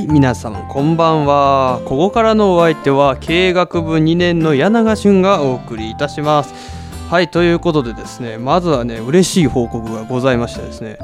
はい皆さんこんばんは。ここからのお相手は経営学部2年の柳永俊がお送りいたします。はいということでですねまずはね嬉しい報告がございましてですね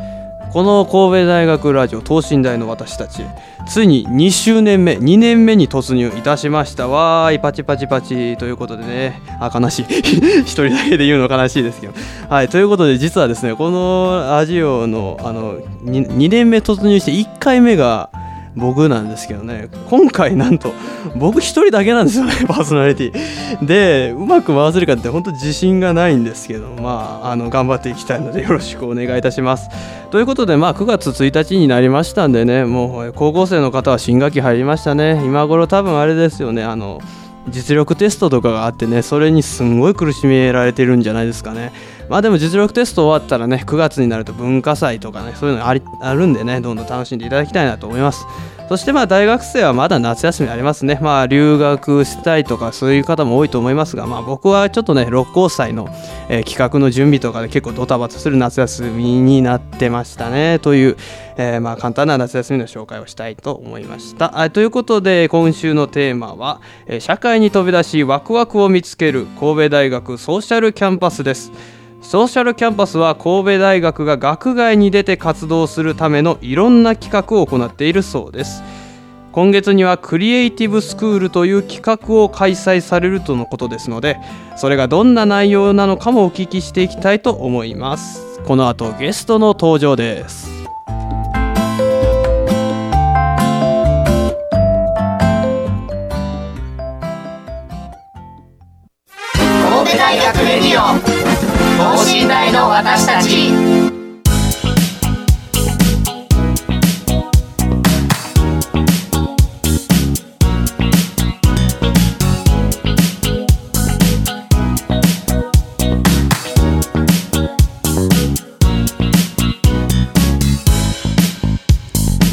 この神戸大学ラジオ等身大の私たちついに2周年目2年目に突入いたしました。わーいパチパチパチということでねあ悲しい。一人だけで言うの悲しいですけど。はいということで実はですねこのラジオのあの 2, 2年目突入して1回目が僕なんですけどね。今回なんと僕一人だけなんですよね パーソナリティ。でうまく回せるかって本当自信がないんですけどまああの頑張っていきたいのでよろしくお願いいたします。ということでまあ9月1日になりましたんでねもう高校生の方は新学期入りましたね。今頃多分あれですよねあの実力テストとかがあってねそれにすんごい苦しめられてるんじゃないですかね。まあでも実力テスト終わったらね9月になると文化祭とかねそういうのありあるんでねどんどん楽しんでいただきたいなと思います。そしてまあ大学生はまだ夏休みありますね。まあ留学したいとかそういう方も多いと思いますがまあ僕はちょっとね六甲祭の、えー企画の準備とかで結構ドタバタする夏休みになってましたね。という、えーまあ簡単な夏休みの紹介をしたいと思いました。ということで今週のテーマは、えー社会に飛び出しワクワクを見つける神戸大学ソーシャルキャンパスです。ソーシャルキャンパスは神戸大学が学外に出て活動するためのいろんな企画を行っているそうです。今月にはクリエイティブスクールという企画を開催されるとのことですのでそれがどんな内容なのかもお聞きしていきたいと思います。この後ゲストの登場です。神戸大学レディオ。等身大の私たち。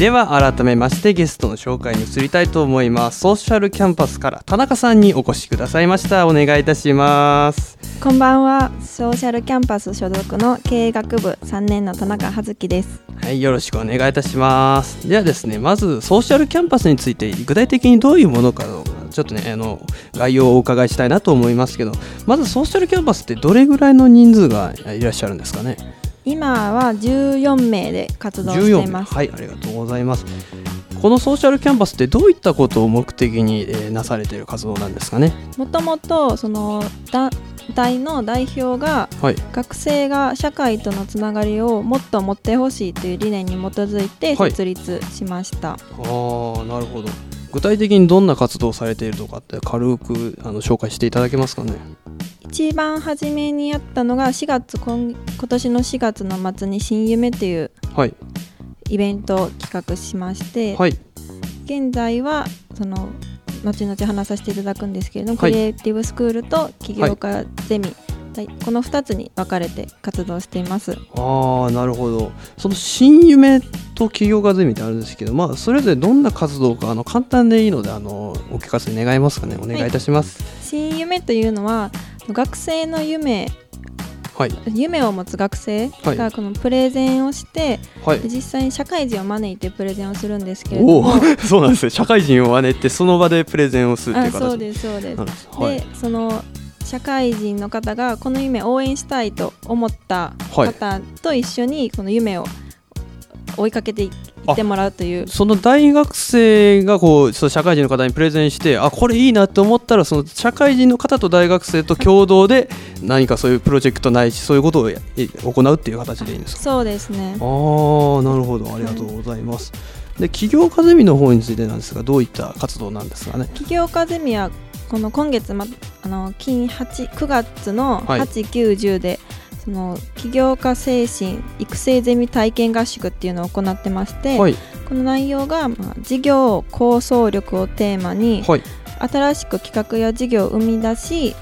では改めましてゲストの紹介に移りたいと思いますソーシャルキャンパスから田中さんにお越しくださいましたお願いいたしますこんばんは。ソーシャルキャンパス所属の経営学部3年の田中葉月です。はい、よろしくお願いいたします。ではですね、まずソーシャルキャンパスについて具体的にどういうものかをちょっとね、あの概要をお伺いしたいなと思いますけど、まずソーシャルキャンパスってどれぐらいの人数がいらっしゃるんですかね？今は14名で活動してい名。ます。はい、ありがとうございます。このソーシャルキャンパスってどういったことを目的に、えーなされている活動なんですかね？もともとその団体の代表がはい、学生が社会とのつながりをもっと持ってほしいという理念に基づいてはい設立しました。ああ、なるほど。具体的にどんな活動をされているとかって軽くあの紹介していただけますかね？一番初めにやったのが4月今今年の4月の末に新夢というはい、イベントを企画しまして、はい、現在はその後々話させていただくんですけれども、はい。クリエイティブスクールと起業家ゼミ、はいこの2つに分かれて活動しています。ああなるほど。その新夢と企業家ゼミってあるんですけどまあそれぞれどんな活動かあの簡単でいいのであのお聞かせ願いますかね？お願いいたします。新夢というのは学生の夢はい。夢を持つ学生はい。がこのプレゼンをして、はい。で実際に社会人を招いてプレゼンをするんですけれども。そうなんですね。社会人を招いてその場でプレゼンをするっていう形。あそうですそうです。はい。でその社会人の方がこの夢を応援したいと思ったはい。方と一緒にこの夢を追いかけていってもらうという。その大学生がこうそう社会人の方にプレゼンしてあこれいいなって思ったらその社会人の方と大学生と共同で何かそういうプロジェクトないしそういうことをや行うっていう形でいいんですか？そうですね。ああなるほど。ありがとうございます。で起業家ゼミの方についてなんですがどういった活動なんですかね？起業家ゼミはこの今月、ま、あの金8 9月のはい。8、9、10でその起業家精神育成ゼミ体験合宿っていうのを行ってまして、はい。この内容が、まあ、事業構想力をテーマに、はい。新しく企画や事業を生み出し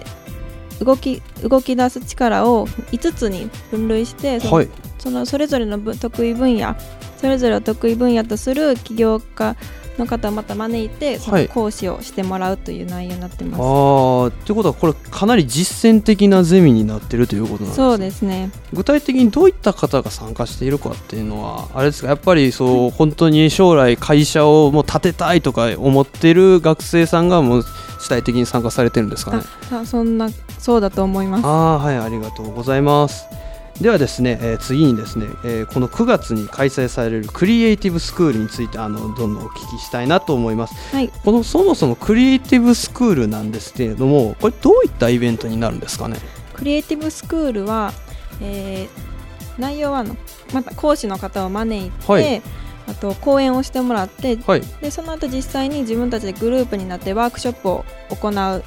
動き動き出す力を5つに分類してその,、はい。そのそれぞれの分得意分野それぞれを得意分野とする起業家の方をまた招いてそはい。の講師をしてもらうという内容になってます。ああってことはこれかなり実践的なゼミになってるということなんですね。そうですね。具体的にどういった方が参加しているかっていうのはあれですか？やっぱりそう本当に将来会社をもう建てたいとか思ってる学生さんがもう主体的に参加されてるんですかね？ああそんなそうだと思います。ああはいありがとうございますではですね、えー次にですね、えーこの9月に開催されるクリエイティブスクールについてあのどんどんお聞きしたいなと思います。はい。このそもそもクリエイティブスクールなんですけれどもこれどういったイベントになるんですかね？クリエイティブスクールは、えー内容はあのまた講師の方を招いて、はい。あと講演をしてもらってはい。でその後実際に自分たちでグループになってワークショップを行う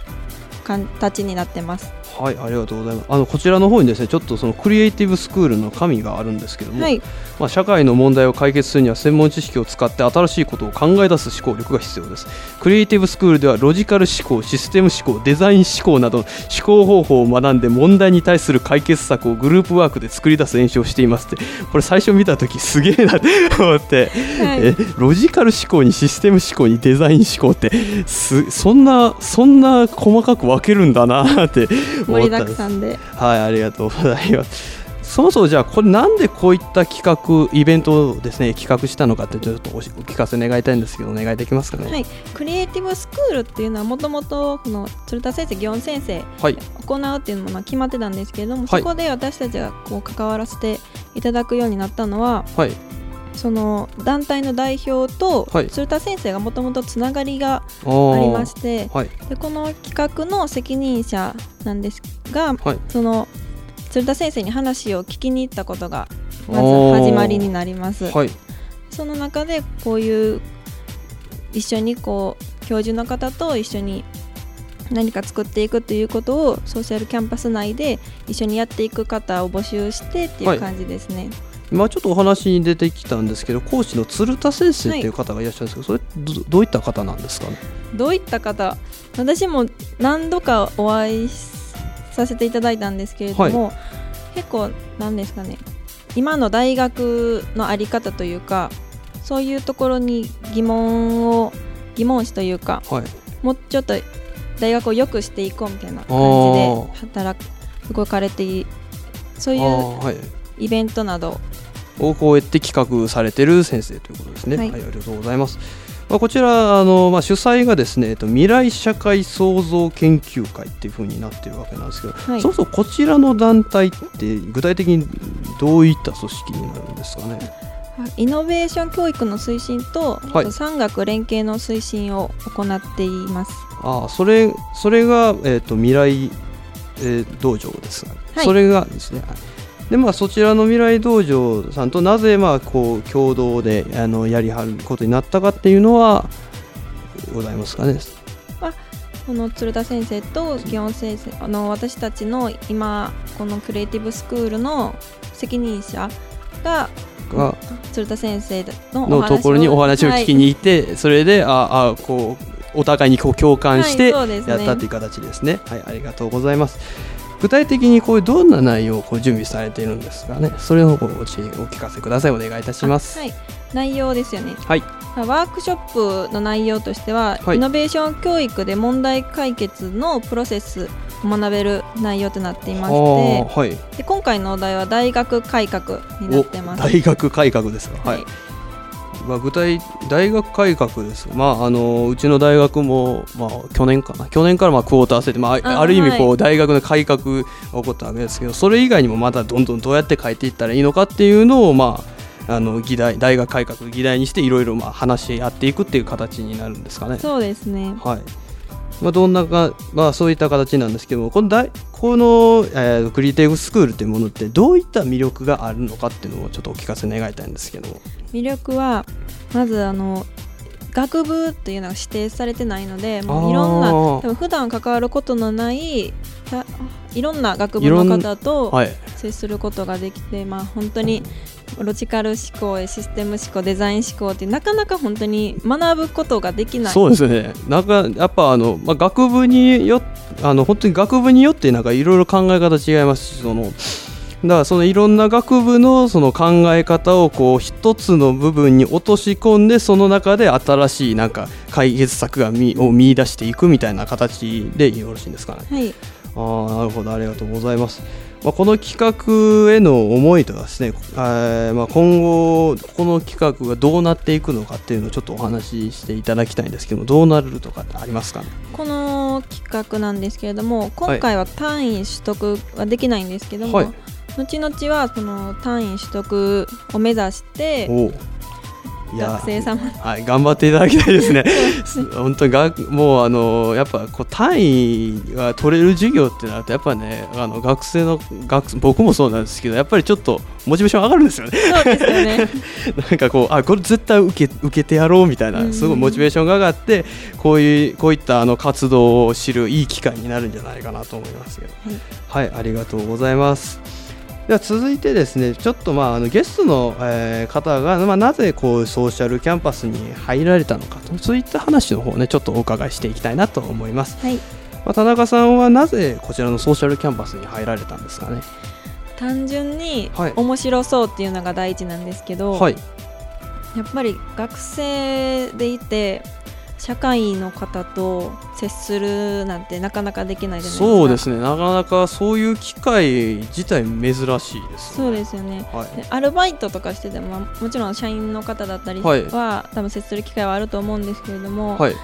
形になってます。はい、ありがとうございます。あのこちらの方にですね、ちょっとそのクリエイティブスクールの紙があるんですけども、はい、まあ社会の問題を解決するには専門知識を使って新しいことを考え出す思考力が必要です。クリエイティブスクールではロジカル思考、システム思考、デザイン思考など思考方法を学んで問題に対する解決策をグループワークで作り出す練習をしていますって、これ最初見た時すげえなって思って、はいえロジカル思考にシステム思考にデザイン思考ってすそんなそんな細かく分けるんだなって思盛りだくさんではい、ありがとうございます。そもそもじゃあこれなんでこういった企画イベントをですね企画したのかってちょっとお聞かせ願いたいんですけどお願いできますかね？はい、クリエイティブスクールっていうのはもともとこの鶴田先生祇園先生はい行うっていうのもまあ決まってたんですけれども、はいそこで私たちがこう関わらせていただくようになったのははいその団体の代表とはい。鶴田先生がもともとつながりがあありましてはい。でこの企画の責任者なんですがはい。その鶴田先生に話を聞きに行ったことがまず始まりになります。はい。その中でこういう一緒にこう教授の方と一緒に何か作っていくということをソーシャルキャンパス内で一緒にやっていく方を募集してっていう感じですね。今ちょっとお話に出てきたんですけど講師の鶴田先生っていう方がいらっしゃるんですけど、それどどういった方なんですかね？どういった方？私も何度かお会いさせていただいたんですけれども、結構なんですかね？今の大学の在り方というかそういうところに疑問を疑問視というかはい。もうちょっと大学を良くしていこうみたいな感じあで働く動かれていそうあい。うイベントなどをこうやって企画されてる先生ということですね。は、はいいありがとうございます。まあ、こちらあの、まあ、主催がですね、えっと、未来社会創造研究会っていう風になってるわけなんですけど、はいそもそもこちらの団体って具体的にどういった組織になるんですかね？イノベーション教育の推進と、はい産学連携の推進を行っています。ああそれそれが、えっと未来、えー道場ですが、はいそれがですね。はいでまあ、そちらの未来道場さんとなぜまあこう共同であのやりはることになったかっていうのはございますかね。この鶴田先生と祇園先生あの私たちの今このクリエイティブスクールの責任者がが鶴田先生のおのところにお話を聞きに行って、それでああこうお互いにこう共感してやったっていう形ですね。はい、ありがとうございます。具体的にこういうどんな内容をこう準備されているんですかね。それをこうお聞かせください。お願いいたします。はい、内容ですよね。はいワークショップの内容としては、はいイノベーション教育で問題解決のプロセスを学べる内容となっていましあーはい。てで今回のお題は大学改革になってます。お大学改革ですか。はい。まあ、具体大学改革です、まあ、あのうちの大学も、まあ、去年かな去年からまあクォーター制で、まあ、あある意味こう、はい大学の改革が起こったわけですけどそれ以外にもまたどんどんどうやって変えていったらいいのかっていうのを、まあ、あの議題大学改革議題にしていろいろまあ話し合っていくっていう形になるんですかね。そうですね。はいまあ、どんなか、まあ、そういった形なんですけどもこの大この、えークリエイティブスクールというものってどういった魅力があるのかっていうのをちょっとお聞かせ願いたいんですけども。魅力はまずあの学部っていうのが指定されてないのでもういろんな多分普段関わることのないたいろんな学部の方とはい。接することができて、まあ本当にロジカル思考システム思考デザイン思考ってなかなか本当に学ぶことができない。そうですね。なんかやっぱあの、まあ、学部によあの本当に学部によってなんかいろいろ考え方違いますしそのだからそのいろんな学部のその考え方をこう一つの部分に落とし込んでその中で新しいなんか解決策が見を見出していくみたいな形でよろしいんですかね。はい。ああなるほど。ありがとうございます。まあ、この企画への思いとかですね、えーまあ、今後この企画がどうなっていくのかっていうのをちょっとお話ししていただきたいんですけどどうなるとかってありますかね。この企画なんですけれども今回は単位取得はできないんですけども、はい後々はその単位取得を目指して学生様。はい、頑張っていただきたいですね。本当にがもうあのやっぱこう単位が取れる授業ってなるとやっぱねあの学生の学僕もそうなんですけどやっぱりちょっとモチベーション上がるんですよね。そうですよね。なんかこうあこれ絶対受け受けてやろうみたいなん。すごいモチベーションが上がってこういうこういったあの活動を知るいい機会になるんじゃないかなと思いますけど。はい、ありがとうございますでは続いてですねちょっとまああのゲストの、えー方が、まあ、なぜこうソーシャルキャンパスに入られたのかとそういった話の方をねちょっとお伺いしていきたいなと思います、はい。まあ、田中さんはなぜこちらのソーシャルキャンパスに入られたんですかね？単純にはい。面白そうっていうのが第一なんですけど、はい。やっぱり学生でいて社会の方と接するなんてなかなかできないじゃないですか。そうですね。なかなかそういう機会自体珍しいですそうねですよね。はい。でアルバイトとかしてても、まあもちろん社員の方だったりは、はい。多分接する機会はあると思うんですけれども、はい。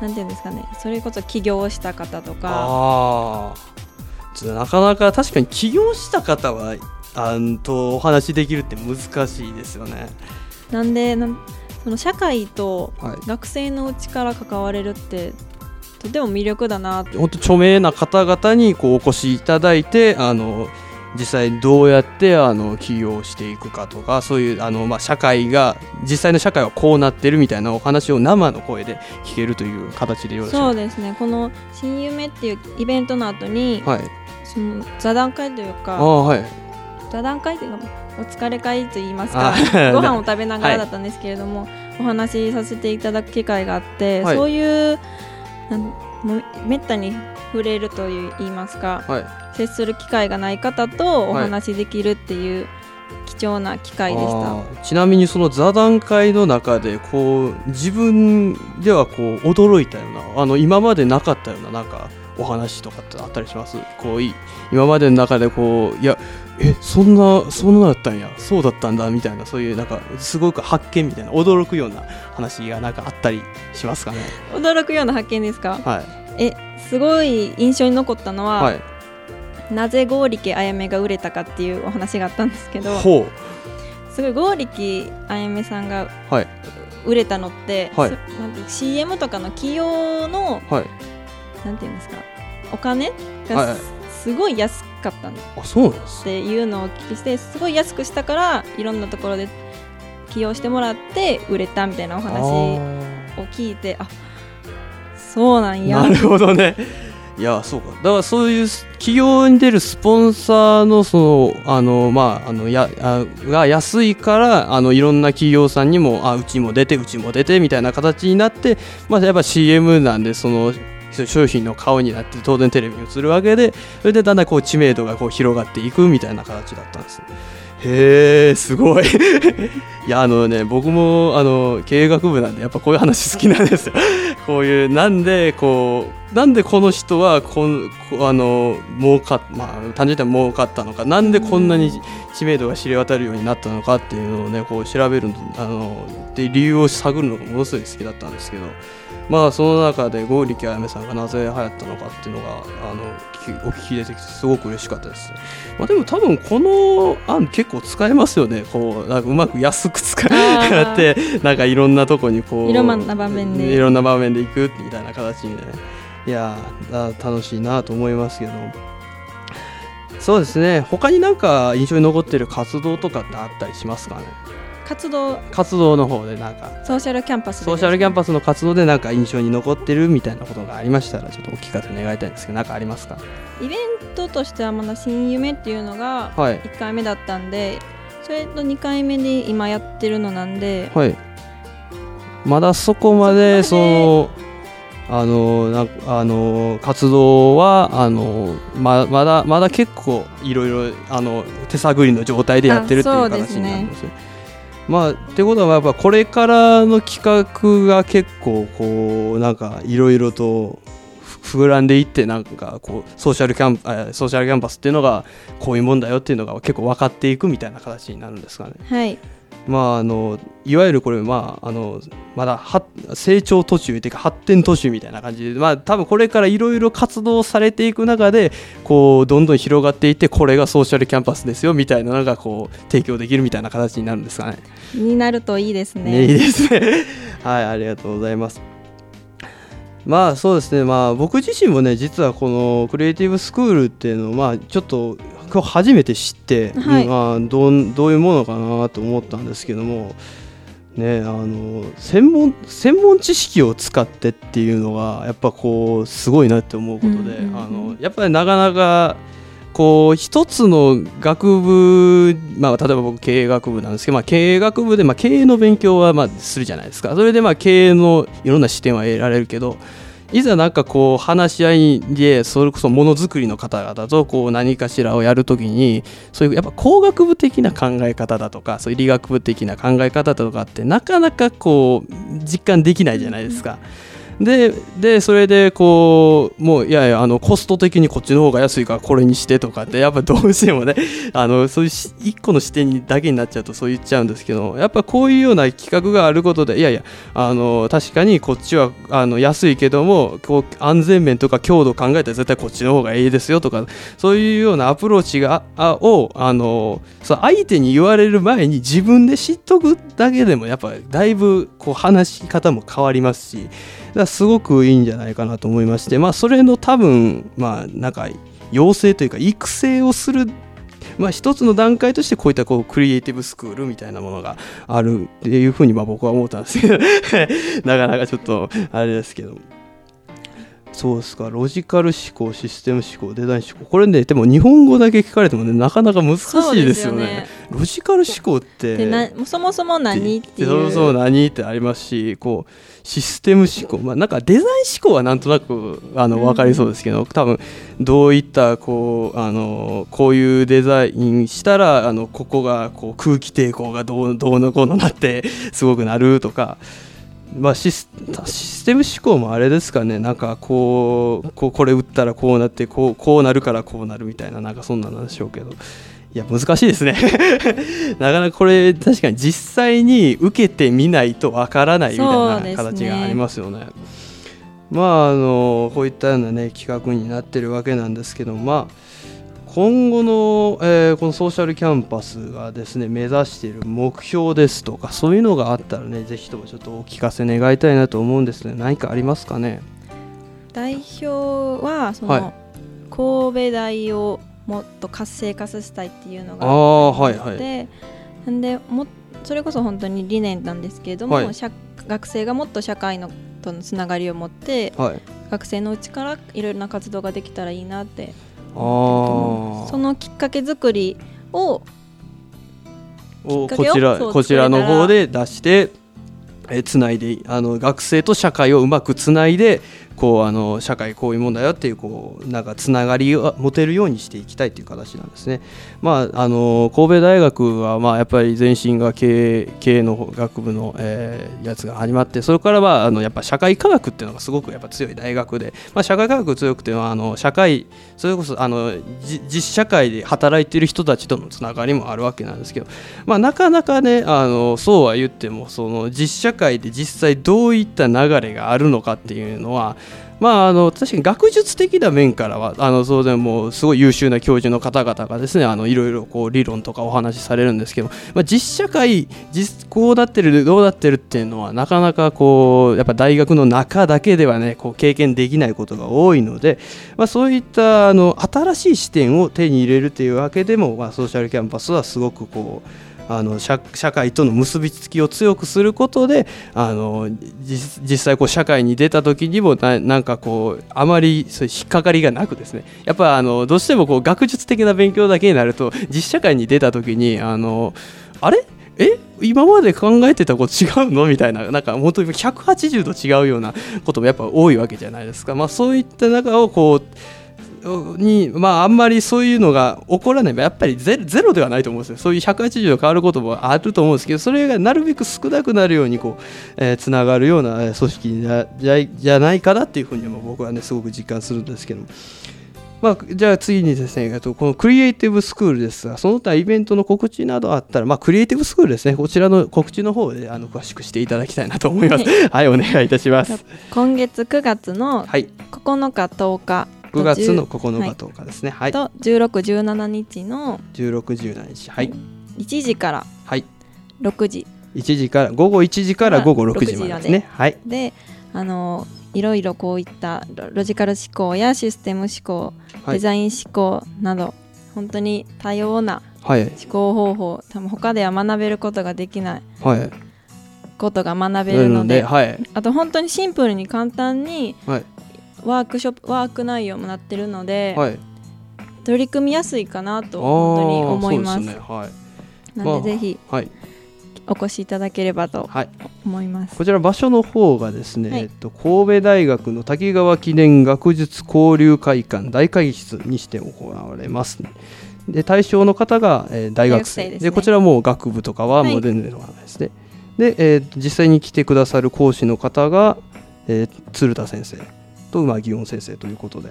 なんていうんですかね。それこそ起業した方とか。ああなかなか確かに起業した方はあんとお話しできるって難しいですよね。なんでなんその社会とはい。学生のうちから関われるってとても魅力だな本当著名な方々にこうお越しいただいてあの実際どうやってあの起業していくかとかそういうあの、まあ、社会が実際の社会はこうなってるみたいなお話を生の声で聞けるという形でよろしいそうでですね。この「新夢」っていうイベントの後に、はい。その座談会というあかあはい座談会というかお疲れ会と言いますかあ ご飯を食べながはいらだったんですけれども、お話しさせていただく機会があって、はい。そういうめったに触れるという言いますかはい。接する機会がない方とお話しできるっていう貴重な機会でした。ちなみにその座談会の中でこう自分ではこう驚いたようなあの今までなかったようななんかお話とかってあったりします？こうい今までの中でこういやえそんなそんなだったんや。そうだったんだみたいな。そういうなんかすごく発見みたいな驚くような話がなんかあったりしますかね。驚くような発見ですか？はい。えすごい印象に残ったのは、はい。なぜ剛力あやめが売れたかっていうお話があったんですけどほすごい剛力あやめさんがうはい。売れたのって、はい。そなんて CM とかの起用のはい。なんていうんですかお金がすすごい安かったっあそうなんです。ていうのをお聞きしてすごい安くしたからいろんなところで起用してもらって売れたみたいなお話を聞いてあそうなんや。なるほどね。いやそうか。だからそういう企業に出るスポンサーのそのあのまああのやあが安いからあのいろんな企業さんにもあうちも出てうちも出てみたいな形になってまあやっぱ CM なんでその商品の顔になって当然テレビに映るわけでそれでだんだんこう知名度がこう広がっていくみたいな形だったんですへえすごい。いやあのね僕もあの経営学部なんでやっぱこういう話好きなんですよ。こういうなんでこうなんでこの人はこんあの儲かっまあ単純に儲かったのかなんでこんなに知名度が知れ渡るようになったのかっていうのをねこう調べるあので理由を探るのがものすごい好きだったんですけどまあその中で剛力あやめさんがなぜ流行ったのかっていうのがあのお聞き出てきてすごく嬉しかったです。まあでも多分この案結構使えますよね。こうなんかうまく安く使ってなんかいろんなとこにこういろんな場面で。いろんな場面で行くみたいな形にね。いや楽しいなと思いますけど。そうですね。他になんか印象に残ってる活動とかってあったりしますかね？活動。活動の方でなんか。ソーシャルキャンパスでソーシャルキャンパスの活動でなんか印象に残ってるみたいなことがありましたらちょっとお聞かせ願いたいんですけど何かありますか？イベントとしてはまだ新夢っていうのがはい。1回目だったんでそれと2回目で今やってるのなんではい。まだそこまでそのあのなんあの活動はあのままだまだ結構いろいろあの手探りの状態でやってるっていう形になんですよ。まあってことはやっぱこれからの企画が結構こうなんかいろいろと膨らんでいってなんかこうソーシャルキャンソーシャルキャンパスっていうのがこういうもんだよっていうのが結構分かっていくみたいな形になるんですかね。はいまああのいわゆるこれまああのまだは成長途中っていうか発展途中みたいな感じでまあ多分これからいろいろ活動されていく中でこうどんどん広がっていってこれがソーシャルキャンパスですよみたいなのがこう提供できるみたいな形になるんですかね。になるといいですねねいいですね。はいありがとうございます。まあそうですねまあ僕自身もね実はこのクリエイティブスクールっていうのをまあちょっと今日初めて知って、はい。うんまあ、どうどういうものかなと思ったんですけどもねあの専門専門知識を使ってっていうのがやっぱこうすごいなって思うことで、うんうんうん。あのやっぱりなかなかこう一つの学部、まあ、例えば僕経営学部なんですけど、まあ、経営学部で、まあ、経営の勉強はまあするじゃないですか。それでまあ経営のいろんな視点は得られるけどいざなんかこう話し合いでそれこそものづくりの方々とこう何かしらをやるときにそういうやっぱ工学部的な考え方だとかそういう理学部的な考え方だとかってなかなかこう実感できないじゃないですか。ででそれでこうもういやいやあのコスト的にこっちの方が安いからこれにしてとかってやっぱどうしてもねあのそういう一個の視点だけになっちゃうとそう言っちゃうんですけどやっぱこういうような企画があることでいやいやあの確かにこっちはあの安いけどもこう安全面とか強度考えたら絶対こっちの方がいいですよとかそういうようなアプローチがあをあのそ相手に言われる前に自分で知っとくだけでもやっぱだいぶこう話し方も変わりますしらすごくいいんじゃないかなと思いましてまあそれの多分まあなんか養成というか育成をするまあ、一つの段階としてこういったこうクリエイティブスクールみたいなものがあるっていうふうにまあ僕は思ったんですけど なかなかちょっとあれですけどそうですかロジカル思考システム思考デザイン思考。これねでも日本語だけ聞かれてもねなかなか難しいですよね。ロジカル思考ってそもそも何ってそう。そう何ってありますしこうシステム思考。まあなんかデザイン思考はなんとなくあの分かりそうですけど、多分どういったこうあのこういうデザインしたらあのここがこう空気抵抗がどうどうのこうのなってすごくなるとか。まあ、システム思考もあれですかね。なんかこうこれ打ったらこうなってこうこうなるからこうなるみたいななんかそんなんでしょうけど。いや難しいですね。なかなかこれ確かに実際に受けてみないとわからないみたいな形がありますよね。まああのこういったようなね企画になってるわけなんですけどまあ今後の、えーこのソーシャルキャンパスがですね目指している目標ですとかそういうのがあったらねぜひともちょっとお聞かせ願いたいなと思うんですね。何かありますかね？代表はその、はい。神戸大をもっと活性化させたいっていうのがああはいはい。でなんでもそれこそ本当に理念なんですけれども、はい。社学生がもっと社会のとのつながりを持ってはい。学生のうちからいろいろな活動ができたらいいなってそのきっかけ作りををこちらこちらの方で出してえつないであの学生と社会をうまくつないでこうあの社会こういうもんだよっていうこうなんかつながりを持てるようにしていきたいという形なんですね。まああの神戸大学はまあやっぱり前身が経営経営の学部の、えーやつが始まってそれからはあのやっぱ社会科学っていうのがすごくやっぱ強い大学で、まあ、社会科学強くてはあの社会それこそあの実社会で働いてる人たちとのつながりもあるわけなんですけどまあ、なかなかねあのそうは言ってもその実社会で実際どういった流れがあるのかっていうのはまあ、あの確かに学術的な面からはあの当然もうすごい優秀な教授の方々がですねあのいろいろこう理論とかお話しされるんですけど、まあ、実社会実こうなってるどうなってるっていうのはなかなかこうやっぱ大学の中だけではねこう経験できないことが多いので、まあ、そういったあの新しい視点を手に入れるというわけでも、まあ、ソーシャルキャンパスはすごくこうあの社会との結びつきを強くすることであの実際こう社会に出た時にもなんかこうあまりそう引っかかりがなくですね。やっぱあのどうしてもこう学術的な勉強だけになると実社会に出た時にあのあれ？え？今まで考えてたこと違うの？みたいななんか本当に180度違うようなこともやっぱ多いわけじゃないですか、まあ、そういった中をこうにまああんまりそういうのが起こらないやっぱりゼゼロではないと思うんですよそういう180度変わることもあると思うんですけどそれがなるべく少なくなるようにこう、えーつながるようなえー組織じゃじゃじゃないかなっていうふうにも僕はねすごく実感するんですけども。まあ、じゃあ次にですね、えっとこのクリエイティブスクールですが、その他イベントの告知などあったら、まあ、クリエイティブスクールですね、こちらの告知の方であの詳しくしていただきたいなと思います。はい、お願いいたします。今月9月のはい、9日10日9月のと9はい。日10日ですね。はい、と1617日の16、17日。はい、1時から。はい、6時。1時から、午後1時から午後6時までですね。はい、であのいろいろこういったロロジカル思考やシステム思考、はい。デザイン思考など本当に多様なはい、思考方法多分他では学べることができないはい。ことが学べるのではい、あと本当にシンプルに簡単にはい、ワークショップワーク内容もなってるので、はい。取り組みやすいかなと本当に思います。すね。はい、なまあのでぜひはい、お越しいただければとはい。思います。こちら場所の方がですね、はい。えっと、神戸大学の滝川記念学術交流会館大会議室にして行われます、で対象の方が、えー大学生。ですね。こちらもう学部とかははいもう全然わからないですね、で、えー実際に来てくださる講師の方が、えー鶴田先生と馬祇園先生ということで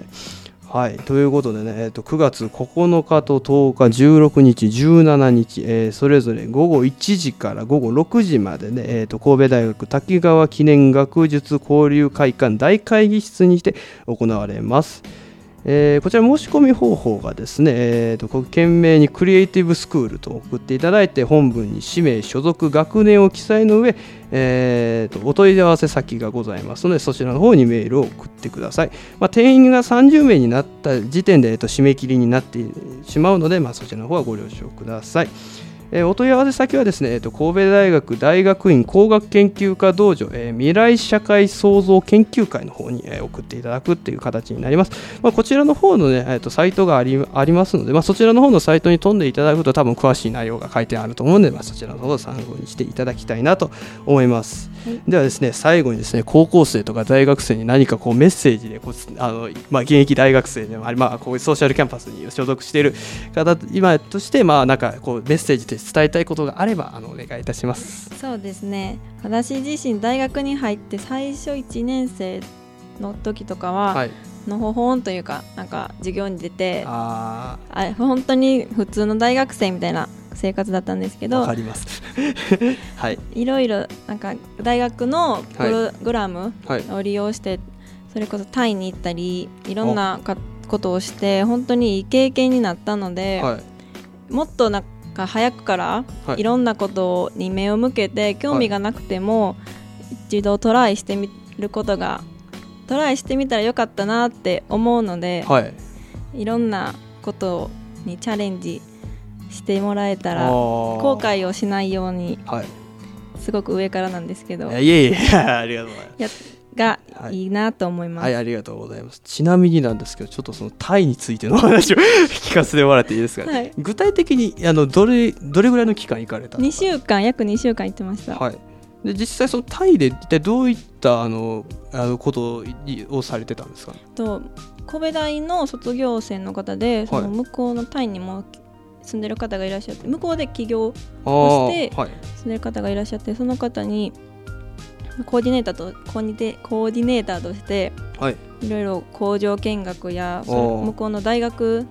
はい、ということでね、えー、と9月9日と10日、16日、17日、えーそれぞれ午後1時から午後6時までね、えー、と神戸大学滝川記念学術交流会館大会議室にして行われます。えーこちら申し込み方法がですね、えーとこう懸命にクリエイティブスクールと送っていただいて本文に氏名、所属、学年を記載の上、えーとお問い合わせ先がございますのでそちらの方にメールを送ってください。まあ、定員が30名になった時点で、えーと締め切りになってしまうので、まあ、そちらの方はご了承ください。えーお問い合わせ先はですね、えーと神戸大学大学院工学研究科道場、えー未来社会創造研究会の方に、えー送っていただくっていう形になります。まあ、こちらの方の、ねえーとサイトがありありますので、まあ、そちらの方のサイトに飛んでいただくと多分詳しい内容が書いてあると思うので、まあ、そちらの方を参考にしていただきたいなと思います。はいではですね最後にですね高校生とか大学生に何かこうメッセージでこうあの、まあ、現役大学生でもあり、まあ、こういうソーシャルキャンパスに所属している方今として、まあ、なんかこうメッセージで伝えたいことがあればあのお願いいたします。そうですね。私自身大学に入って最初1年生の時とかは、はい、のほほんというかなんか授業に出てああ本当に普通の大学生みたいな生活だったんですけどかります。はい、いろいろなんか大学のプログラムはい、を利用して、それこそタイに行ったりいろんなかことをして本当にいい経験になったので、はい、もっとなんか早くからはい。いろんなことに目を向けて興味がなくても一度トライしてみることがトライしてみたらよかったなって思うので、はい、いろんなことにチャレンジしてもらえたら後後悔をしないようにはい、すごく上からなんですけど。いやいえいえ ありがとうございます。がはいいい。なと思います。はい、ありがとうございます。ちなみになんですけど、ちょっとそのタイについてのお話を 聞かせてもらっていいですか、はい。具体的にあのどれどれぐらいの期間行かれたんで2すか？週間約2週間行ってました、はい。で実際そのタイで一体どういったあのあのことををされてたんですか、と神戸大の卒業生の方でその向こうのタイにも住んでる方がいらっしゃって向こうで起業あそしてはい、住んでる方がいらっしゃってその方にコーディネーターとコーディネコーディネーターとしてはい、いろいろ工場見学や向こうの大学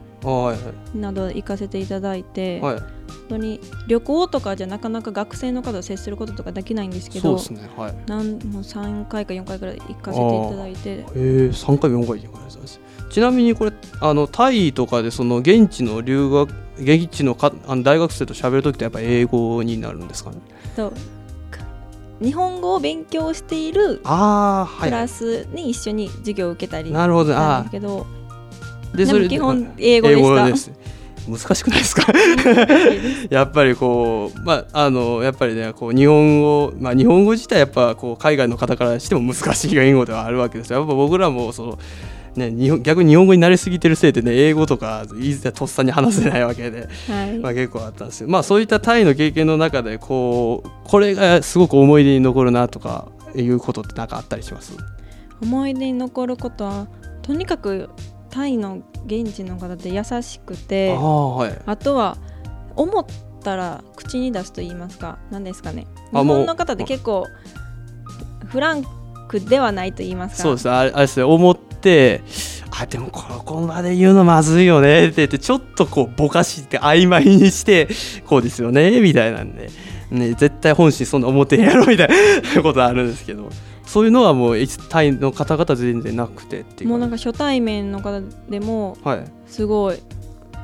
など行かせていただいて、はい、本当に旅行とかじゃなかなか学生の方と接することとかできないんですけどそうですね、はい。なんもう3回か4回くらい行かせていただいて。えー、3回4回行かれてたんですちなみにこれあのタイとかでその現地の留学現地のかあの大学生と喋るときってやっぱ英語になるんですかね？とか日本語を勉強しているクラスに一緒に授業を受けたりなるほど。ですけど、ーででも基本英語でした。難しくないですか？やっぱりこうまああのやっぱりねこう日本語まあ日本語自体やっぱこう海外の方からしても難しい言語ではあるわけですよ。やっぱ僕らもそのね、逆に日本語に慣れすぎてるせいでね英語とかいざとっさに話せないわけで、はい、まあ、結構あったんですよ。まあそういったタイの経験の中でこうこれがすごく思い出に残るなとかいうことって何かあったりします？思い出に残ることはとにかくタイの現地の方って優しくてあ,、はい、あとは思ったら口に出すと言いますか何ですかね。日本の方って結構フランクではないと言いますか。そうですあれですね。思ってあでもここまで言うのまずいよねって言ってちょっとこうぼかして曖昧にしてこうですよねみたいなんで、ね、絶対本心そんな思ってへんやろみたいな ことあるんですけど。そういうのはもうタイの方々全然なくてっていうもうなんか初対面の方でもすごい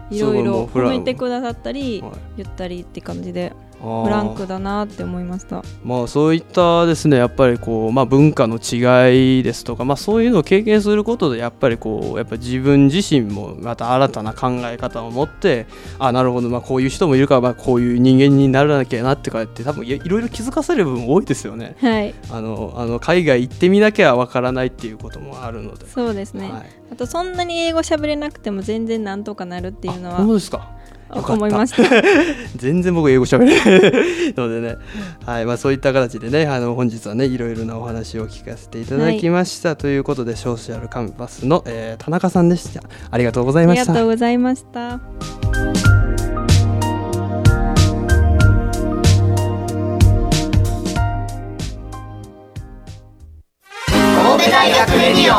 いろいろ褒めてくださったり言ったりって感じでフランクだなって思いました。まあそういったですねやっぱりこう、まあ、文化の違いですとか、まあ、そういうのを経験することでやっぱりこうやっぱ自分自身もまた新たな考え方を持ってあなるほど、まあ、こういう人もいるから、まあ、こういう人間にならなきゃなってかって多分いろいろ気づかせる部分多いですよね、はい、あのあの海外行ってみなきゃわからないっていうこともあるので。そうですね、はい、あとそんなに英語喋れなくても全然なんとかなるっていうのはそうですか？思いました。全然僕英語喋れない。のでね、はいまあ、そういった形でねあの本日はねいろいろなお話を聞かせていただきました、はい、ということでソーシャルカンパスの、えー、田中さんでした。ありがとうございました。ありがとうございました。神戸大学レディオ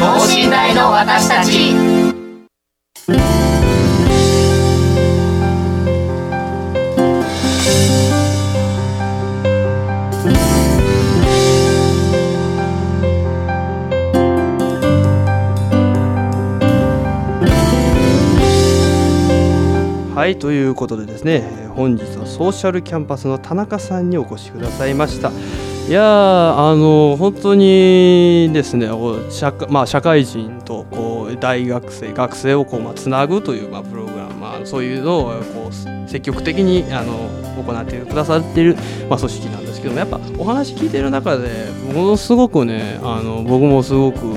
等身大の私たちはいということでですね本日はソーシャルキャンパスの田中さんにお越しくださいました。いやあの本当にですね社,、まあ、社会人とこう大学生学生をこう、まあ、つなぐという、まあ、プログラム、まあ、そういうのをこう積極的にあの行ってくださっている、まあ、組織なんですけどもやっぱお話聞いてる中でものすごくねあの僕もすごく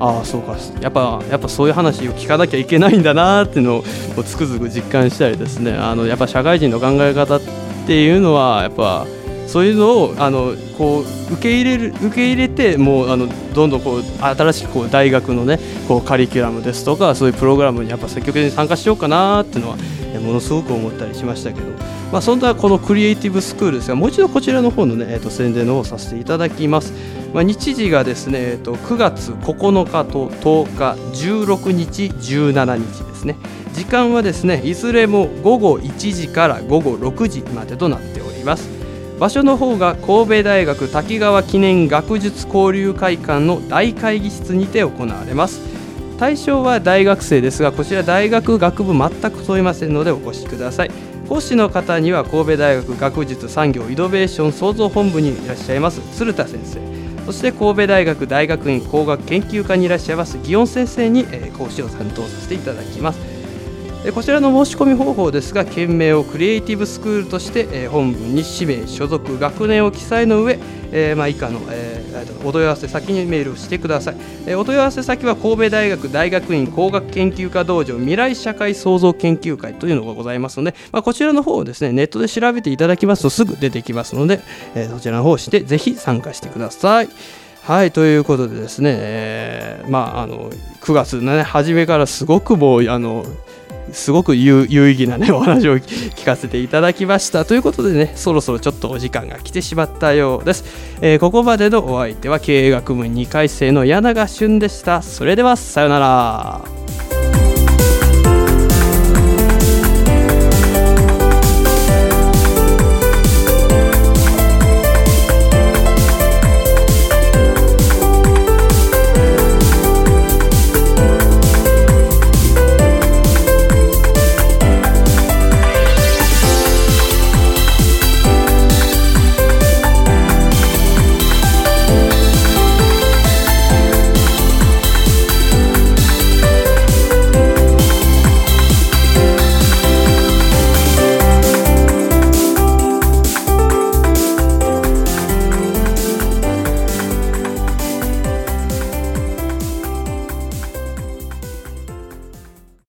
ああそうか。やっぱやっぱそういう話を聞かなきゃいけないんだなっていうのをつくづく実感したりですね。あのやっぱ社会人の考え方っていうのはやっぱそういうのをあのこう受け入れる受け入れてもうあのどんどんこう新しくこう大学のねこうカリキュラムですとかそういうプログラムにやっぱ積極的に参加しようかなっていうのはものすごく思ったりしましたけど、まあ、そんなこのクリエイティブスクールですがもう一度こちらの方のね、えー、と宣伝の方させていただきます。まあ、日時がですね、えー、と9月9日と10日16日17日ですね。時間はですねいずれも午後1時から午後6時までとなっております。場所の方が神戸大学滝川記念学術交流会館の大会議室にて行われます。対象は大学生ですがこちら大学学部全く問いませんのでお越しください。講師の方には神戸大学学術産業イノベーション創造本部にいらっしゃいます鶴田先生。そして神戸大学大学院工学研究科にいらっしゃいます祇園先生に、講師を担当させていただきます。こちらの申し込み方法ですが件名をクリエイティブスクールとして本文に氏名所属学年を記載の上、え、まあ以下の、えー、お問い合わせ先にメールをしてください、え、お問い合わせ先は神戸大学大学院工学研究科道場未来社会創造研究会というのがございますので、まあ、こちらの方をですねネットで調べていただきますとすぐ出てきますので、え、そちらの方をしてぜひ参加してください。はいということでですね、えー、まああの9月のね初めからすごくもうあのすごく有意義なね お話を聞かせていただきました。ということでねそろそろちょっとお時間が来てしまったようです、えー、ここまでのお相手は経営学部2回生の柳賀俊でした。それではさようなら。